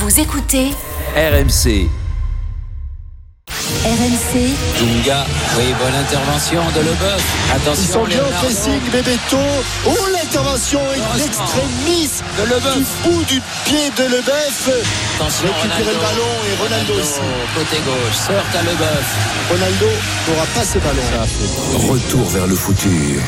Vous écoutez RMC. RMC Dunga, oui, bonne intervention de Leboeuf. Ils Attention, sont bien au pressing, Bebeto. Oh, l'intervention extrémiste De Leboeuf. du bout du pied de Lebeuf. Attention, Récupérer le ballon et Ronaldo ici. Côté gauche, sorte à Leboeuf. Ronaldo n'aura pas ce ballon. Retour vers le futur.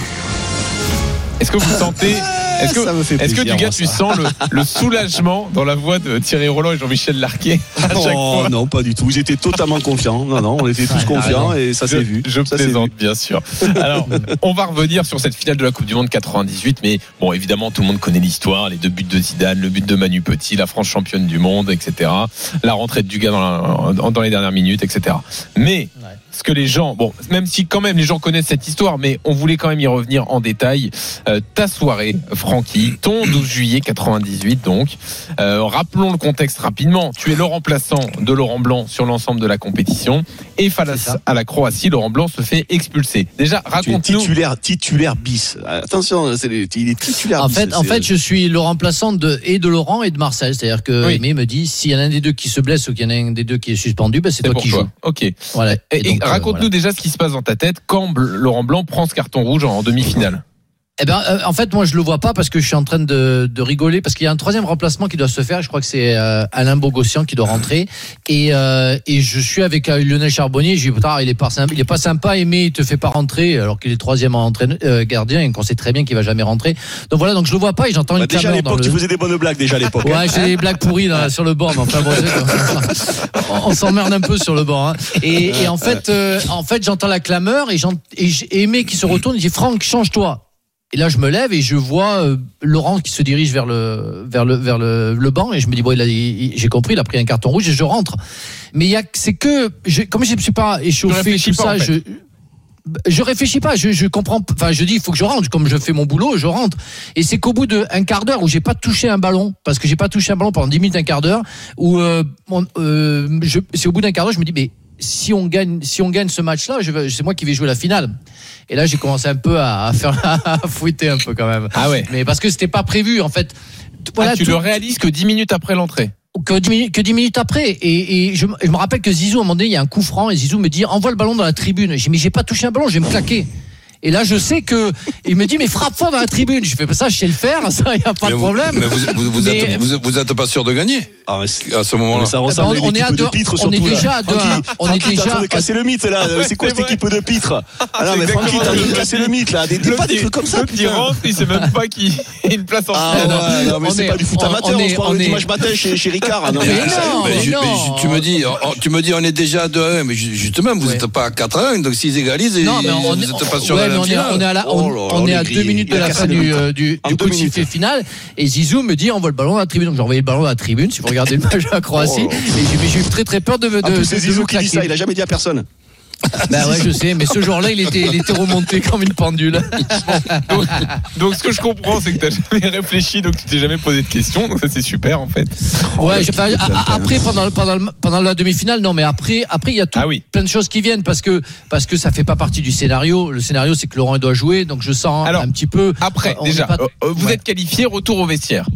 Est-ce que vous sentez Est-ce Ça me fait que, est-ce que du gars, moi, tu sens le, le soulagement dans la voix de Thierry Roland et Jean-Michel Larquet à chaque Oh fois non, pas du tout. Ils étaient totalement confiants. Non, non, on était tous confiants et ça je, s'est vu. je Ça plaisante, bien sûr. Alors, on va revenir sur cette finale de la Coupe du Monde 98, mais bon, évidemment, tout le monde connaît l'histoire, les deux buts de Zidane, le but de Manu Petit, la France championne du monde, etc. La rentrée de Dugas dans, la- dans les dernières minutes, etc. Mais ce que les gens, bon, même si quand même les gens connaissent cette histoire, mais on voulait quand même y revenir en détail. Euh, ta soirée, Francky, ton 12 juillet 98, donc. Euh, rappelons le contexte rapidement. Tu es le remplaçant de Laurent Blanc sur l'ensemble de la compétition. Et face à la Croatie, Laurent Blanc se fait expulser. Déjà, raconte-nous. titulaire, titulaire bis. Attention, c'est il est titulaire En bis. fait, en fait, je suis le remplaçant de, et de Laurent et de Marcel. C'est-à-dire que Oui. Aimé me dit s'il y en a un des deux qui se blesse ou qu'il y en a un des deux qui est suspendu, ben c'est toi qui joues. Ok. Et, Voilà. et donc, raconte-nous voilà. déjà ce qui se passe dans ta tête quand Laurent Blanc prend ce carton rouge en demi-finale. Eh ben, euh, en fait, moi, je le vois pas parce que je suis en train de, de rigoler parce qu'il y a un troisième remplacement qui doit se faire. Je crois que c'est euh, Alain Bogossian qui doit rentrer. Et, euh, et je suis avec euh, Lionel Charbonnier. Je dis, putain, il est pas sympa, il est pas sympa, Aimé, il te fait pas rentrer alors qu'il est troisième entraîneur, euh, gardien et qu'on sait très bien qu'il va jamais rentrer. Donc voilà, donc je le vois pas et j'entends Bah, une déjà à l'époque, le. tu faisais des bonnes blagues déjà à l'époque. hein. Ouais, j'ai des blagues pourries là, sur le banc, mais enfin bon, on, on s'emmerde un peu sur le banc. hein. Et, et en fait, euh, en fait, j'entends la clameur et, et j'ai Aimé qui se retourne, il dit Franck, change-toi. Et là, je me lève et je vois euh, Laurent qui se dirige vers le vers le vers le, le banc et je me dis bon, j'ai compris, il a pris un carton rouge et je rentre. Mais il y a c'est que je, comme je ne suis pas échauffé réfléchis tout pas, ça, en fait. je je réfléchis pas, je, je comprends. Enfin, je dis, il faut que je rentre. Comme je fais mon boulot, je rentre. Et c'est qu'au bout d'un quart d'heure où j'ai pas touché un ballon, parce que j'ai pas touché un ballon pendant 10 minutes, un quart d'heure, où euh, euh, c'est au bout d'un quart d'heure, je me dis, mais si on gagne, si on gagne ce match-là, c'est moi qui vais jouer la finale. Et là, j'ai commencé un peu à, à faire, à fouetter un peu quand même. Ah ouais. Mais parce que c'était pas prévu, en fait. Ah, tu tout- le réalises que 10 minutes après l'entrée. que 10 minutes, que 10 minutes après. Et, et je, me- je me rappelle que Zizou, à un moment donné, il y a un coup franc et Zizou me dit envoie le ballon dans la tribune. J'ai dit mais j'ai pas touché un ballon, je vais me claquer. Et là, je sais que il me dit mais frappe fort dans la tribune. Je fais ça, je sais le faire, ça y a pas Mais de vous- problème. Mais vous, vous, vous Mais- êtes, vous, vous êtes pas sûr de gagner Ah, mais à ce moment-là. mais ça Eh ben, ressemble on- à on est à l'équipe de deux- Pitre on est déjà à deux- Francky, on est déjà- train de casser le mythe là. C'est quoi cette équipe de Pitre Ah non mais C'est Francky, train de casser le mythe là. Des, pas des trucs comme ça. Il rentre, il sait même pas a une place en Ah non, mais On c'est est- pas du foot on- amateur, on est- se parle on le est- dimanche matin chez, Ricard. Ah, Mais mais- Mais mais mais tu me dis, oh, tu me dis, on est déjà à 2-1, mais ju- justement, vous n'êtes pas à 4-1, donc s'ils égalisent, mais vous est- n'êtes pas sûr de mais on, est, on est à la- on, Oh là là, on on est est à grillé. deux minutes de la fin du, euh, du, coup de sifflet final. Et Zizou me dit envoie le ballon dans la tribune. Donc j'ai envoyé le ballon dans la tribune. Si vous regardez le match la Croatie, Oh et j'ai eu très très peur de, de, de, de Zizou qui dit ça, il a jamais dit à personne. Bah ouais, je sais, mais ce jour-là, il était, il était remonté comme une pendule. Donc, donc, ce que je comprends, c'est que tu n'as jamais réfléchi, donc tu t'es jamais posé de questions. Donc ça, c'est super en fait. Ouais, je- après, pendant, pendant, pendant la demi-finale, non, mais après, après, il y a tout, Ah oui. plein de choses qui viennent parce que, parce que ça fait pas partie du scénario. Le scénario, c'est que Laurent doit jouer, donc je sens Alors, un petit peu. Après, déjà, pas- euh, euh, vous Ouais. êtes qualifié, retour au vestiaire.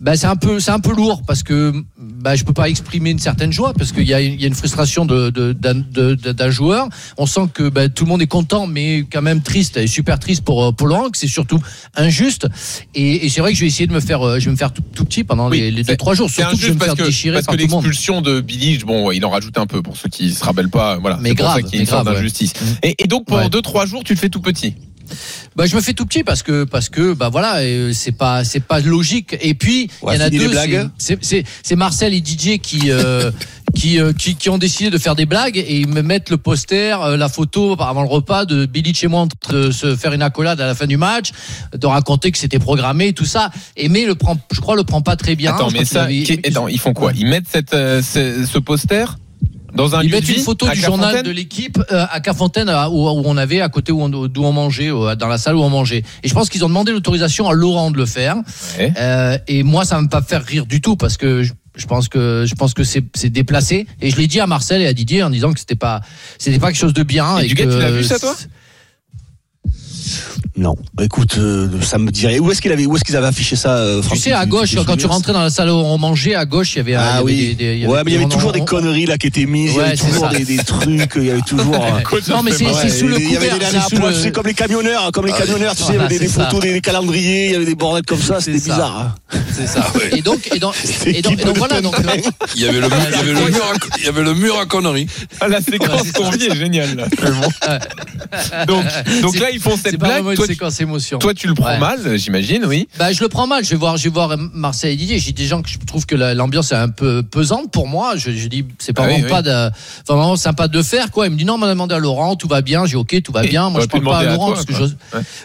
Bah, c'est un peu, c'est un peu lourd parce que bah, je peux pas exprimer une certaine joie parce qu'il y a, y a une frustration de, d'un, joueur. On sent que bah, tout le monde est content, mais quand même triste et super triste pour pour Laurent, que c'est surtout injuste. Et, et c'est vrai que je vais essayer de me faire, euh, je vais me faire tout, tout petit pendant Oui, les, les deux trois jours. C'est Surtout que je vais injuste me parce faire que, déchirer parce par que l'expulsion de Billy, bon, il en rajoute un peu pour ceux qui se rappellent pas. Voilà, Mais c'est pour grave, ça qu'il y a une sorte grave, ouais. d'injustice. Mm. Et, et donc pendant Ouais. 2-3 jours, tu le fais tout petit. Bah, je me fais tout petit parce que parce que bah voilà euh, c'est pas c'est pas logique. Et puis il Ouais, y en a deux c'est- Marcel et DJ qui euh, qui, euh, qui qui ont décidé de faire des blagues et ils me mettent le poster euh, la photo avant le repas de Billy chez moi de se faire une accolade à la fin du match de raconter que c'était programmé tout ça. Aimé le prend je crois le prend pas très bien. Attends, mais ça, attends, ils font quoi? Ils mettent cette, euh, ce, ce poster dans un Ils mettent une photo du journal de l'équipe euh, à Carfontaine à- où, où on avait à côté où on, d'où on mangeait euh, dans la salle où on mangeait. Et je pense qu'ils ont demandé l'autorisation à Laurent de le faire. Ouais. Euh, et moi ça va me pas faire rire du tout parce que je, je pense que je pense que c'est c'est déplacé. Et je l'ai dit à Marcel et à Didier en disant que c'était pas c'était pas quelque chose de bien. Et du gars, que tu l'as vu ça, toi? Non. Écoute, euh, ça me dirait. Où est-ce qu'il avait, où est-ce qu'ils avaient affiché ça euh, Tu sais, à gauche, quand tu rentrais dans la salle où on mangeait, à gauche, il y avait. y Ah avait oui. des- des- ouais, mais il y avait toujours on- des conneries là qui étaient mises. il y avait toujours des, des trucs. Il y avait toujours. euh, Non, mais c'est Ouais, sous le il y avait couvert. des c'est le- tu sais, comme les camionneurs, comme les camionneurs, tu sais, il y avait des, photos, des, des calendriers, il y avait des bordels comme ça, c'était bizarre. hein. C'est ça. Et donc, et donc, et donc, voilà. Donc, Tonnerre. Il y avait le, il y avait le mur, à, il y avait le mur à conneries. Ah, La séquence qu'on vit est géniale. Là. donc, donc là, ils font cette blague. Vraiment une Toi, tu- séquence émotion. toi, tu le prends Ouais. mal, j'imagine, oui. Bah, je le prends mal. Je vais voir, je vais voir Marseille et Didier. J'ai des gens que je trouve que la- l'ambiance est un peu pesante pour moi. Je, je dis, c'est pas Ah vraiment oui. pas de, enfin, vraiment sympa de faire quoi. Il me dit non, on m'a demandé à Laurent, tout va bien. J'ai ok, tout va bien. Moi, je parle pas à Laurent toi, parce que quoi.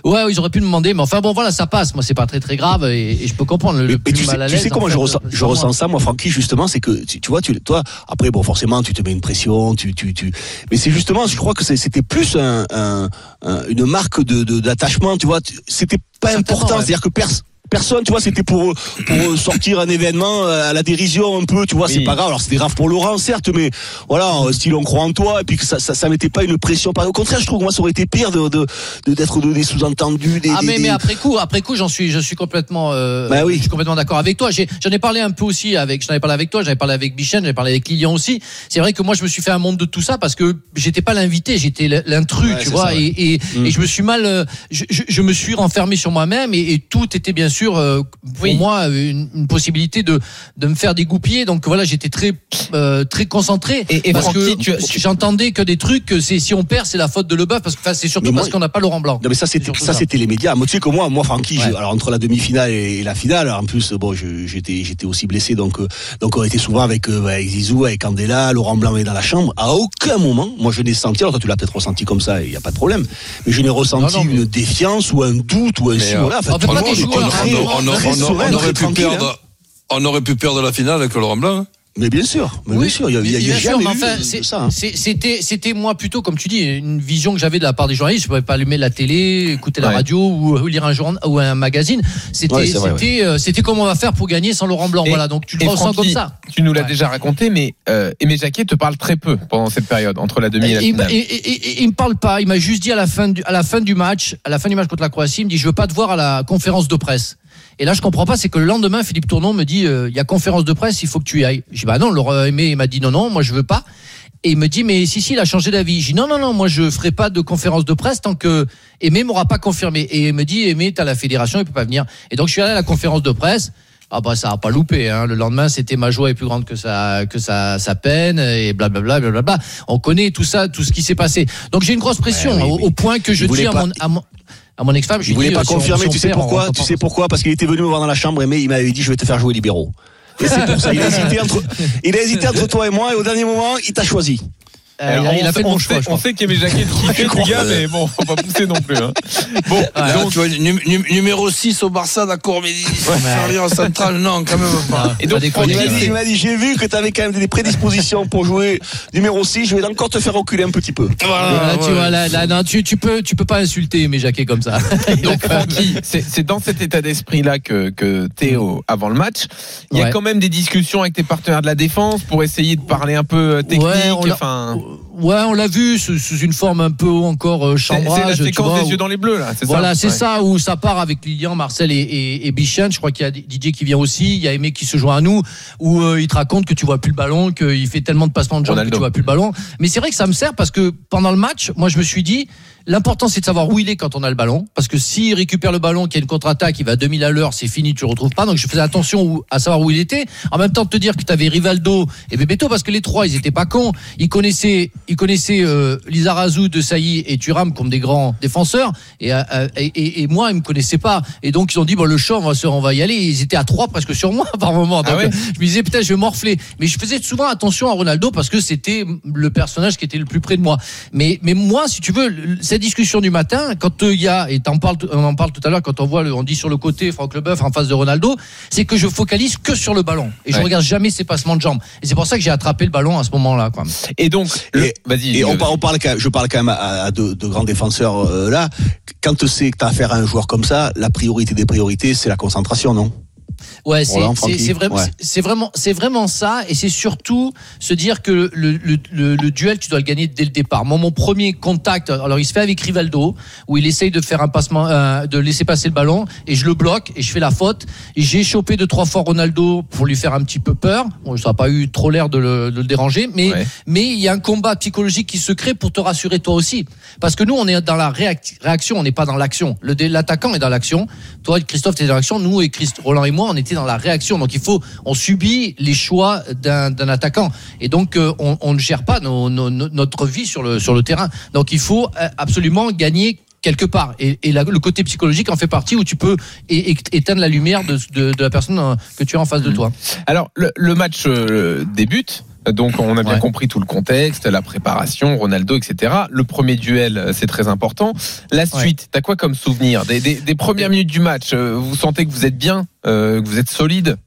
je, ouais, ils auraient pu me demander. Mais enfin bon, voilà, ça passe. Moi, c'est pas très très grave et, et je peux comprendre. Le, Mais, le mais plus tu sais, mal à tu l'aise, sais comment en je ressens, je ressens ça, moi, Francky, justement, c'est que tu, tu vois, tu, toi, après, bon, forcément, tu te mets une pression, tu, tu, tu, mais c'est justement, je crois que c'était plus un, un- un- une marque de, de- d'attachement, tu vois, c'était pas important, ouais. c'est-à-dire que personne. Personne, tu vois, c'était pour pour sortir un événement euh, à la dérision un peu, tu vois, c'est pas grave. Alors c'était grave pour Laurent, certes, mais voilà, euh, style on croit en toi, et puis que ça ça, ça mettait pas une pression. Au contraire, je trouve que moi ça aurait été pire de d'être de, des sous-entendus, des, Ah mais, des- mais après coup, après coup, j'en suis, je suis complètement, euh, Bah oui. je suis complètement d'accord avec toi. J'ai- J'en ai, parlé un peu aussi avec, j'en ai parlé avec toi, j'avais parlé avec Bichen, j'avais parlé avec Lilian aussi. C'est vrai que moi, je me suis fait un monde de tout ça parce que j'étais pas l'invité, j'étais l'intrus, Ouais, tu vois, ça, ouais. et, et, Mm. et je me suis mal, euh, je, je, je me suis renfermé sur moi-même et, et tout était bien sûr euh, pour Oui. moi une, une possibilité de de me faire dégoupiller. Donc voilà, j'étais très euh, très concentré Et- et parce Francky, que j'entendais que des trucs que c'est si on perd, c'est la faute de Leboeuf parce que enfin, c'est surtout moi- parce qu'on n'a pas Laurent Blanc. Non mais ça c'était surtout ça ça. c'était les médias. Moi tu sais que moi moi Francky, je- alors entre la demi-finale et, et la finale, en plus bon j'étais j'étais aussi blessé donc euh, donc on était souvent avec euh, avec Zizou, avec Candela, Laurent Blanc est dans la chambre. À aucun moment moi je n'ai senti alors toi tu l'as peut-être ressenti comme ça, il y a pas de problème. Mais je n'ai ressenti Non, non, mais- une défiance ou un doute ou un euh, voilà. On fait pas des joueurs, on, on- on- on- aurait pu tranquille, hein. perdre. On aurait pu perdre la finale avec le Laurent Blanc. Mais bien sûr, mais bien sûr, il y a, il y a- il sûr, jamais mais eu enfin, de- ça. hein. C'était, c'était moi plutôt, comme tu dis, une vision que j'avais de la part des journalistes. Je pouvais pas allumer la télé, écouter la radio ou, ou lire un journal ou un magazine. C'était, Ouais, c'était, euh, c'était comment on va faire pour gagner sans Laurent Blanc. Et- voilà, donc tu le ressens Francky, comme ça. Tu nous l'as Ouais. déjà raconté, mais euh, Aimé Jacquet te parle très peu pendant cette période, entre la demi et la finale. et- et- et- il me parle pas. Il m'a juste dit à la fin du, à la fin du match, à la fin du match contre la Croatie, il me dit je veux pas te voir à la conférence de presse. Et là, je comprends pas, c'est que le lendemain, Philippe Tournon me dit euh, il y a conférence de presse, il faut que tu y ailles. Je dis bah non, Laurent Aimé il m'a dit non non, moi je veux pas. Et il me dit mais si si, il a changé d'avis. Je dis non non non, moi je ferai pas de conférence de presse tant que Aimé m'aura pas confirmé. Et il me dit Aimé, t'as la fédération, il peut pas venir. Et donc je suis allé à la conférence de presse. Ah bah ça a pas loupé. Hein. Le lendemain, c'était ma joie est plus grande que sa que sa, sa peine et blablabla blablabla. On connaît tout ça, tout ce qui s'est passé. Donc j'ai une grosse pression Ouais, oui, au, oui. au point que je dis à mon à mon, à mon ex-femme, je lui dis, pas euh, confirmer, tu sais pourquoi Tu sais pourquoi? Parce qu'il était venu me voir dans la chambre, mais il m'avait dit je vais te faire jouer libéraux. Et c'est pour ça, il a hésité entre, il a hésité entre toi et moi, et au dernier moment, il t'a choisi. Euh, Alors, il a, on fait le on choix, sait- je On crois. sait qu'Aimé Jacquet est kiffé du gars, mais bon, faut pas pousser non plus. hein. Bon, donc, tu vois, num- num- numéro 6 au Barça, d'accord, mais Charlier central, non, quand même pas. et donc, Il m'a déconner. dit, il m'a dit, j'ai vu que tu avais quand même des prédispositions pour jouer numéro 6, je vais encore te faire reculer un petit peu. Voilà, tu ouais. vois, là, là, non, tu, tu peux, tu peux pas insulter mes Jacquet comme ça. Donc Francky, c'est dans cet état d'esprit-là que, que Théo, avant le match, il y a Ouais. quand même des discussions avec tes partenaires de la défense pour essayer de parler un peu euh, technique. On enfin, Ouais, on l'a vu sous, sous une forme un peu encore euh, c'est la chambrage. séquence vois, des où- yeux dans les bleus là. Voilà, c'est Ouais. ça où ça part avec Lilian, Marcel et, et, et Bichen. Je crois qu'il y a Didier qui vient aussi. Il y a Aimé qui se joint à nous, où euh, il te raconte que tu vois plus le ballon, qu'il fait tellement de passements de jambes que tu vois plus le ballon. Mais c'est vrai que ça me sert parce que pendant le match, moi je me suis dit, l'important c'est de savoir où il est quand on a le ballon, parce que s'il récupère le ballon, qu'il y a une contre-attaque, il va à 2000 à l'heure, c'est fini, tu le retrouves pas. Donc je faisais attention où- à savoir où il était. En même temps de te dire que tu avais Rivaldo et Bebeto, parce que les trois, ils étaient pas cons. Ils connaissaient, ils connaissaient euh, Lizarazu, De Sailly et Thuram comme des grands défenseurs. Et, euh, et, et- moi, ils me connaissaient pas. Et donc ils ont dit bon le champ, on va, se- on va y aller. Ils étaient à trois presque sur moi par moment. Donc Ah ouais je me disais peut-être je vais morfler. Mais je faisais souvent attention à Ronaldo parce que c'était le personnage qui était le plus près de moi. Mais mais moi, si tu veux, cette discussion du matin, quand euh, il y a et parles, on en parle tout à l'heure quand on voit le, on dit sur le côté Franck Leboeuf en face de Ronaldo, c'est que je focalise que sur le ballon et je Ouais. regarde jamais ses passements de jambes. Et c'est pour ça que j'ai attrapé le ballon à ce moment-là. Quoi. Et donc, le- Et- vas-y. Et on, par- on parle, je parle quand même à, à deux, deux grands défenseurs euh, là. Quand tu sais que tu as affaire à un joueur comme ça, la priorité des priorités, c'est la concentration, non? Ouais, c'est vraiment, Ouais. c'est- vraiment, c'est vraiment ça, et c'est surtout se dire que le, le, le, le duel, tu dois le gagner dès le départ. Moi, mon premier contact, alors il se fait avec Rivaldo, où il essaye de faire un passement, euh, de laisser passer le ballon, et je le bloque et je fais la faute. J'ai chopé deux trois fois Ronaldo pour lui faire un petit peu peur. Bon, ça n'a pas eu trop l'air de le, de le déranger, mais Ouais. mais il y a un combat psychologique qui se crée pour te rassurer toi aussi, parce que nous, on est dans la réac- réaction, on n'est pas dans l'action. L'attaquant est dans l'action. Toi, Christophe, tu es dans l'action. Nous et Christ, Roland et moi, on était dans la réaction. Donc il faut, on subit les choix d'un attaquant. Et donc euh, on, on ne gère pas nos- nos- nos- notre vie sur le sur le terrain. Donc il faut euh, absolument gagner quelque part. Et, et la- le côté psychologique en fait partie où tu peux é- é- éteindre la lumière de, de, de la personne euh, que tu as en face de toi. Alors, le, le match euh, débute. Donc, on a bien Ouais. compris tout le contexte, la préparation, Ronaldo, etc. Le premier duel, euh, c'est très important. La suite, t'as quoi comme souvenir? Des, des, des premières minutes du match euh, Vous sentez que vous êtes bien, euh, que vous êtes solide?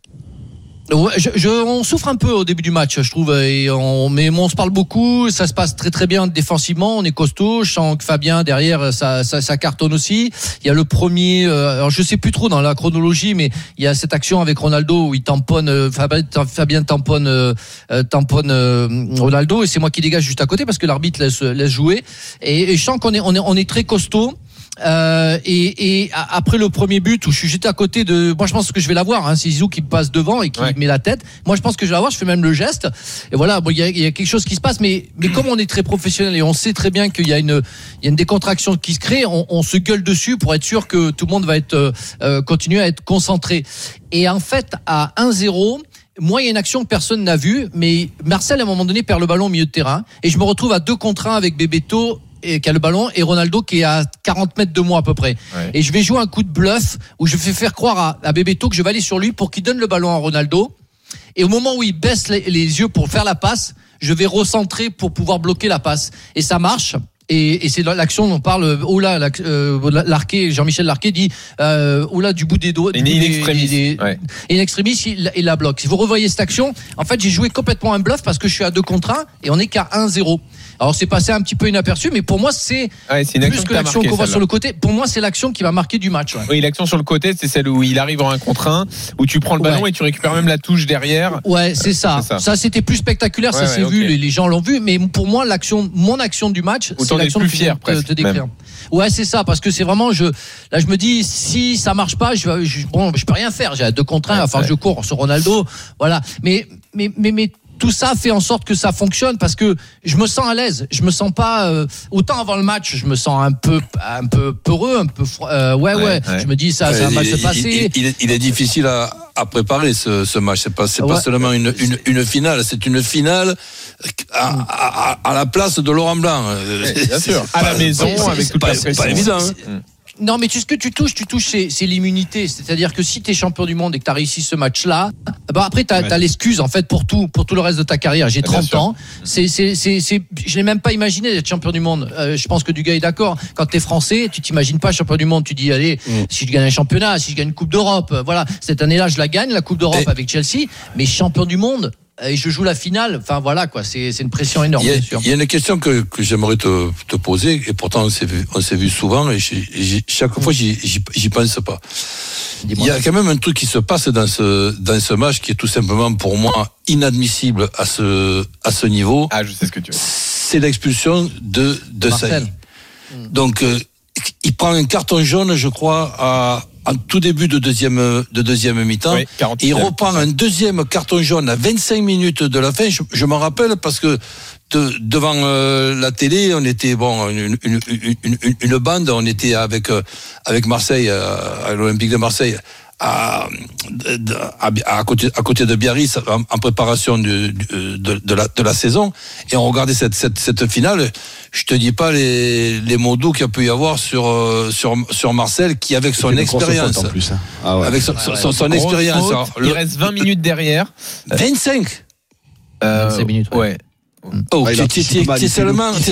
Je, je- on souffre un peu au début du match, je trouve, et on, mais on se parle beaucoup. Ça se passe très très bien défensivement. On est costaud. Je sens que Fabien derrière, ça, ça, ça cartonne aussi. Il y a le premier, euh, alors je sais plus trop dans la chronologie, mais il y a cette action avec Ronaldo où il tamponne, euh, Fabien, Fabien tamponne, euh, euh, tamponne euh, Ronaldo, et c'est moi qui dégage juste à côté parce que l'arbitre laisse, laisse jouer. Et, et je sens qu'on est, on est, on est très costaud. Euh, et, et après le premier but où je suis juste à côté de, moi je pense que je vais l'avoir. Hein, c'est Zizou qui passe devant et qui Ouais. met la tête. Moi je pense que je vais l'avoir. Je fais même le geste. Et voilà, bon, il y a, il y a quelque chose qui se passe, mais mais comme on est très professionnel et on sait très bien qu'il y a une il y a une décontraction qui se crée, on, on se gueule dessus pour être sûr que tout le monde va être euh, euh, continuer à être concentré. Et en fait, à 1-0. Moi, il y a une action que personne n'a vue, mais Marcel, à un moment donné, perd le ballon au milieu de terrain. Et je me retrouve à deux contre un avec Bebeto, et, qui a le ballon, et Ronaldo qui est à 40 mètres de moi à peu près. Ouais. Et je vais jouer un coup de bluff où je fais faire croire à, à Bebeto que je vais aller sur lui pour qu'il donne le ballon à Ronaldo. Et au moment où il baisse les, les yeux pour faire la passe, je vais recentrer pour pouvoir bloquer la passe. Et ça marche. Et, et c'est l'action dont on parle. Là, l'ac- euh, Larquet, Jean-Michel Larquet dit euh, là du bout des doigts. In- extremis, des- ouais. et in extremis, il, il la bloque. Si vous revoyez cette action, en fait, j'ai joué complètement un bluff parce que je suis à 2 contre 1 et on est qu'à 1-0. Alors c'est passé un petit peu inaperçu, mais pour moi c'est Ouais, plus action que l'action qu'on voit sur le côté. Pour moi, c'est l'action qui va marquer du match. ouais. Oui, l'action sur le côté, c'est celle où il arrive en un contre un, où tu prends le ballon Ouais. et tu récupères même la touche derrière. Ouais, c'est ça. ça. Ça, c'était plus spectaculaire, ça s'est vu, les, les gens l'ont vu. Mais pour moi, l'action, mon action du match, c'est l'action plus fier, presque, te décrire. même. Ouais, c'est ça, parce que c'est vraiment, je, là, je me dis, si ça marche pas, je, je bon, je peux rien faire. J'ai deux contre un, enfin, je cours sur Ronaldo, voilà. Mais, mais, mais, mais tout ça fait en sorte que ça fonctionne parce que je me sens à l'aise. Je me sens pas euh, autant avant le match, je me sens un peu, un peu peureux, un peu, euh, ouais, ouais. Je me dis ça, ça va il, mal se passer. il- il est, il est difficile à, à préparer ce, ce match. C'est pas, c'est pas seulement une, une, une finale, c'est une finale à, à- à- à la place de Laurent Blanc. Bien sûr. À la maison, avec toute pas, la c'est pas pression. évident. hein. Non, mais tu, ce que tu touches, tu touches, c'est, l'immunité. C'est-à-dire que si tu es champion du monde et que tu as réussi ce match-là, bah après, tu as, l'excuse, en fait, pour tout, pour tout le reste de ta carrière. J'ai Ah, bien 30 sûr. ans. C'est, je n'ai même pas imaginé d'être champion du monde. Euh, je pense que du gars est d'accord. Quand tu es français, tu t'imagines pas champion du monde. Tu dis, allez, Mm. si je gagne un championnat, si je gagne une Coupe d'Europe, euh, voilà. Cette année-là, je la gagne, la Coupe d'Europe Et- avec Chelsea. Mais champion du monde, et je joue la finale. Enfin, voilà, quoi. C'est, c'est une pression énorme, Il y, a, bien sûr. il y a une question que, que j'aimerais te, te poser, et pourtant on s'est vu, on s'est vu souvent, et j'ai- j'ai- chaque fois j'y, pense pas. Il y a quand même un truc qui se passe dans ce, dans ce match qui est tout simplement pour moi inadmissible à ce, à ce niveau. Ah, je sais ce que tu veux. C'est l'expulsion de, de Marcel. Saïd. Donc, euh, il prend un carton jaune, je crois, à, en tout début de deuxième, de deuxième mi-temps. Oui, 40 Et il reprend un deuxième carton jaune à 25 minutes de la fin. Je, je m'en rappelle parce que de- devant euh, la télé, on était bon une, une, une, une- une bande, on était avec euh, avec Marseille, euh, à l'Olympique de Marseille. À, à, à côté, à côté de Biarritz en, en préparation du- du- de, de, la, de la saison et on regardait cette, cette, cette finale je te dis pas les, les mots doux qu'il y a pu y avoir sur, euh, sur, sur Marcel qui avec son expérience en plus. hein. Ah ouais. avec son, son- son- son Grosse expérience faute. alors, Il reste 20 minutes derrière. 25 Euh, 25 minutes, ouais. ouais. Oh, Ah, fait seulement, une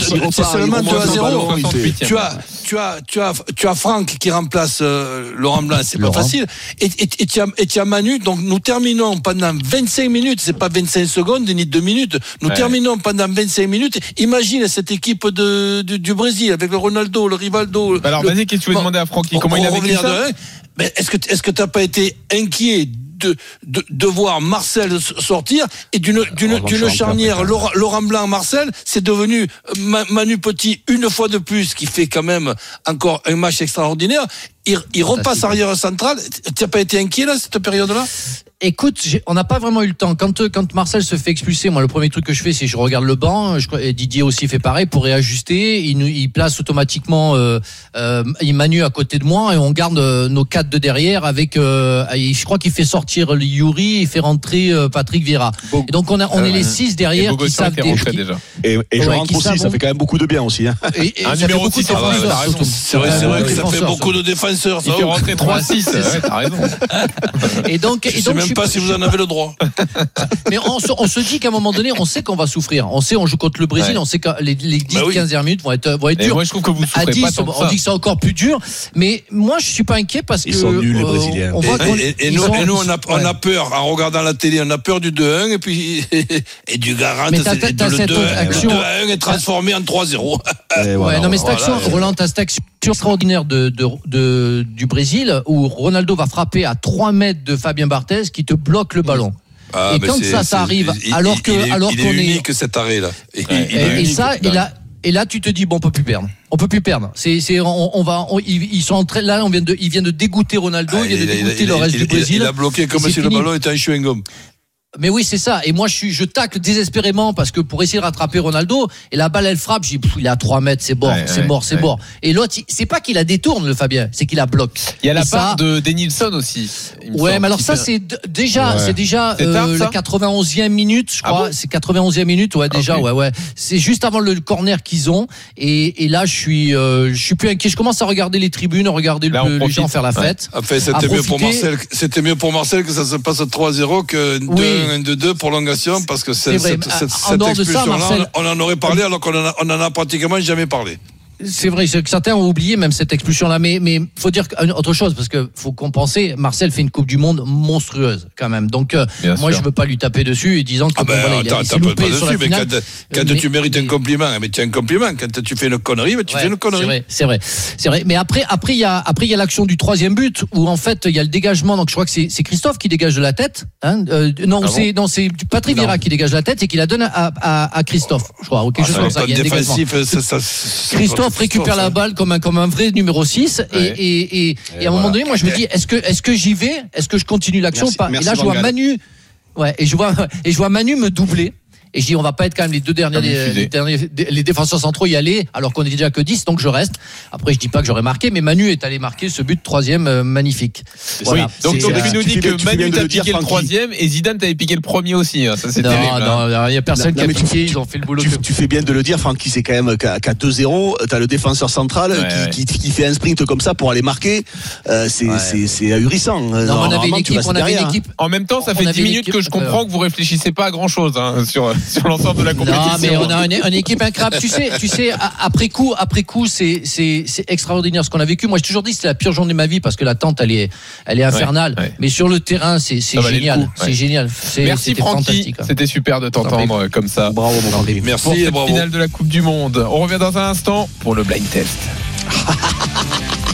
seulement, repart, seulement il 2 à reprend le 0. ballon, il fait- 68e. Tu as, tu as, tu as, tu as Franck qui remplace euh, Laurent Blanc, c'est pas facile. Et, et, et tu as, et tu as Manu, donc nous terminons pendant 25 minutes, c'est pas 25 secondes ni 2 minutes. Nous Ouais. terminons pendant 25 minutes. Imagine cette équipe de, du, du Brésil avec le Ronaldo, le Rivaldo. Alors, le- vas-y, qu'est-ce que tu veux Bon, demander à Francky Comment on il a vécu ça? est-ce que est-ce que t'as pas été inquiet de, de, de voir Marcel sortir et d'une charnière Laurent, Laurent Blanc Marcel c'est devenu Ma- Manu Petit une fois de plus qui fait quand même encore un match extraordinaire il, il repasse arrière central tu n'as pas été inquiet là cette période là Écoute, on n'a pas vraiment eu le temps. Quand, euh, quand Marcel se fait expulser, moi, le premier truc que je fais, c'est je regarde le banc. Je, et Didier aussi fait pareil pour réajuster. Il, il place automatiquement euh, euh, Manu à côté de moi et on garde euh, nos quatre de derrière avec. Euh, je crois qu'il fait sortir le Yuri et fait rentrer euh, Patrick Vieira. Et donc on, a, on est les six derrière qui savent des- qui- déjà. Et, et je Ouais, rentre qui aussi, savent- ça fait quand même beaucoup de bien aussi. Hein. Et, et Un numéro beaucoup de six, ah ouais, défenseurs, t'as raison. surtout. c'est vrai, que ça fait beaucoup de défenseurs Il ça. fait rentrer 3-6. Ouais, T'as raison. Et donc, je sais donc, même suis pas si vous en avez le droit Mais on se, on se dit qu'à un moment donné, on sait qu'on va souffrir. On sait, on joue contre le Brésil, Ouais. on sait que les, les 10, Bah oui. 15 dernières minutes vont être, vont être dures. moi, je trouve que vous à souffrez 10, pas tant que on ça. dit que c'est encore plus dur. Mais moi, je suis pas inquiet parce Ils que. sont nuls, les euh, Brésiliens. On voit Et, et- et ils nous, sont- et nous, on, a, on a peur en regardant la télé, on a peur du 2-1 et puis et du garant, le cette 2-1 action- le 2-1 est transformé en 3-0. Et Ouais, voilà, non, mais cette voilà. action, Roland, t'as cette action extraordinaire de, de, de- du Brésil où Ronaldo va frapper à 3 mètres de Fabien Barthez qui te bloque le ballon. Ah, Et quand ça, ça arrive, il- alors que- il est, alors il est qu'on est- unique cet arrêt là. Il- Et, ça, et là, et là, tu te dis bon, on peut plus perdre. On peut plus perdre. C'est, c'est, on, on va, on- ils, sont en train, là, on vient de, ils viennent de dégoûter Ronaldo, Ah, ils viennent de il a- dégoûter il le reste il- du il- Brésil. Il a bloqué comme si le ballon était un chewing-gum. Mais oui, c'est ça. Et moi, je suis, je tacle désespérément parce que pour essayer de rattraper Ronaldo, et la balle, elle frappe, j'ai, pff, il est à 3 mètres, c'est mort, Ouais, c'est ouais, mort, c'est ouais. mort. Et l'autre, il- c'est pas qu'il la détourne, le Fabien, c'est qu'il la bloque. Il y a la Et ça- part de Denilson aussi. Ouais, mais alors ça, c'est déjà, Ouais. c'est déjà tard, euh, la 91e minute, je Ah crois. bon c'est 91e minute, ouais, déjà, Ok. ouais, ouais. C'est juste avant le corner qu'ils ont. Et, et là, je suis, euh, je suis plus inquiet. Je commence à regarder les tribunes, à regarder Là, le- les gens faire la Ouais. fête. Enfin, À c'était mieux pour. Marcel. C'était mieux pour Marcel que ça se passe 3-0 que 2-1, Oui. 2-2 prolongation parce que C'est cette, cette, cette, cette de Marcel- on en aurait parlé alors qu'on en en a pratiquement jamais parlé. C'est vrai, que certains ont oublié même cette expulsion-là, mais mais faut dire autre chose parce que faut compenser. Marcel fait une Coupe du Monde monstrueuse quand même, donc euh, moi sûr. je veux pas lui taper dessus et disant que Ah bon, ben, voilà, attends, il s'est t'as pas, loupé pas sur la dessus, mais quand, quand Mais- tu mérites un compliment, mais tu as un compliment. Quand tu fais une connerie, mais tu Ouais, fais une connerie. vrai, c'est vrai, c'est vrai. Mais après, après il y a, après il y a l'action du troisième but où en fait il y a le dégagement. Donc je crois que c'est c'est Christophe qui dégage de la tête. Hein euh, non, Ah bon c'est non c'est Patrick Non. Vieira qui dégage de la tête et qui la donne à, à, à Christophe. Je crois, ou quelque Ah, chose ça comme va ça. pas Il y a un dégagement. défensif, ça- ça- ça- Christophe récupère la balle comme un, comme un vrai numéro 6 et, et, et, et à un moment donné, moi je me dis, est-ce que, est-ce que j'y vais? Est-ce que je continue l'action ou pas? Et là, je vois. Manu, ouais, et je vois, et je vois Manu me doubler. Et je dis, on va pas être quand même les deux derniers, Comme une les, fusée. derniers, les défenseurs centraux y aller, alors qu'on est déjà que 10, donc je reste. Après, je dis pas que j'aurais marqué, mais Manu est allé marquer ce but troisième euh, magnifique. Voilà. oui, donc, C'est, donc euh, tu nous bien- que Manu t'a piqué le troisième et Zidane t'avait piqué le premier aussi. hein. Ça non, terrible. hein. non, il y a personne Non, qui a tu- piqué, ils ont fait le boulot. Tu, que- tu fais bien de le dire, Francky, c'est quand même qu'à qu'à 2-0, t'as le défenseur central Ouais, qui, ouais. Qui, qui fait un sprint comme ça pour aller marquer. Euh, c'est Ouais. c'est- c'est ahurissant. Non, mais on avait Normalement, une équipe, hein. En même temps, ça fait avait 10 minutes que je comprends que vous réfléchissez pas à grand chose sur, sur l'ensemble de la compétition. Non, mais on a une, une équipe incroyable. Tu sais, tu sais, après coup, après coup, c'est c'est c'est extraordinaire ce qu'on a vécu. Moi, j'ai toujours dit que c'était la pire journée de ma vie parce que l'attente, elle est elle est infernale. ouais. Mais sur le terrain, c'est génial, ouais. c'est génial. C'est- Merci c'était Francky, fantastique. hein. c'était super de t'entendre euh, comme ça. Bravo, mon Francky. Pour Merci et cette bravo. finale de la Coupe du Monde. On revient dans un instant pour le blind test.